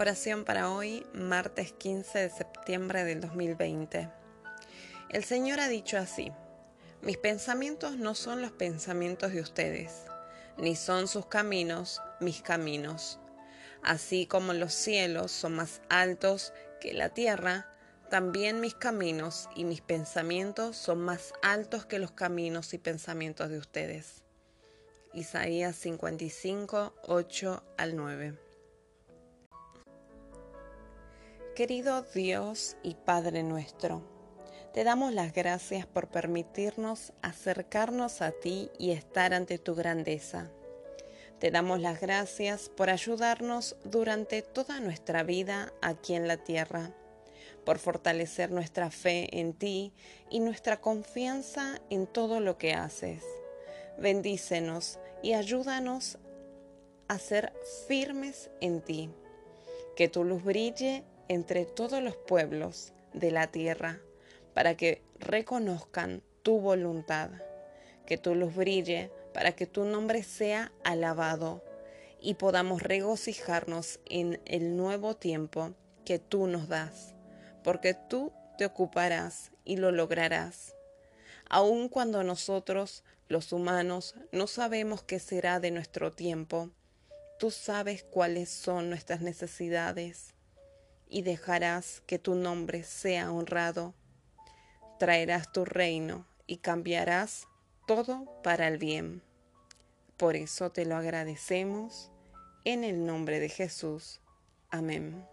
Oración para hoy, martes 15 de septiembre del 2020. El Señor ha dicho así, mis pensamientos no son los pensamientos de ustedes, ni son sus caminos mis caminos. Así como los cielos son más altos que la tierra, también mis caminos y mis pensamientos son más altos que los caminos y pensamientos de ustedes. Isaías 55, 8 al 9. Querido Dios y Padre nuestro, te damos las gracias por permitirnos acercarnos a ti y estar ante tu grandeza. Te damos las gracias por ayudarnos durante toda nuestra vida aquí en la tierra, por fortalecer nuestra fe en ti y nuestra confianza en todo lo que haces. Bendícenos y ayúdanos a ser firmes en ti. Que tu luz brille entre todos los pueblos de la tierra, para que reconozcan tu voluntad. Que tu luz brille para que tu nombre sea alabado y podamos regocijarnos en el nuevo tiempo que tú nos das, porque tú te ocuparás y lo lograrás. Aun cuando nosotros, los humanos, no sabemos qué será de nuestro tiempo, tú sabes cuáles son nuestras necesidades y dejarás que tu nombre sea honrado. Traerás tu reino y cambiarás todo para el bien. Por eso te lo agradecemos en el nombre de Jesús. Amén.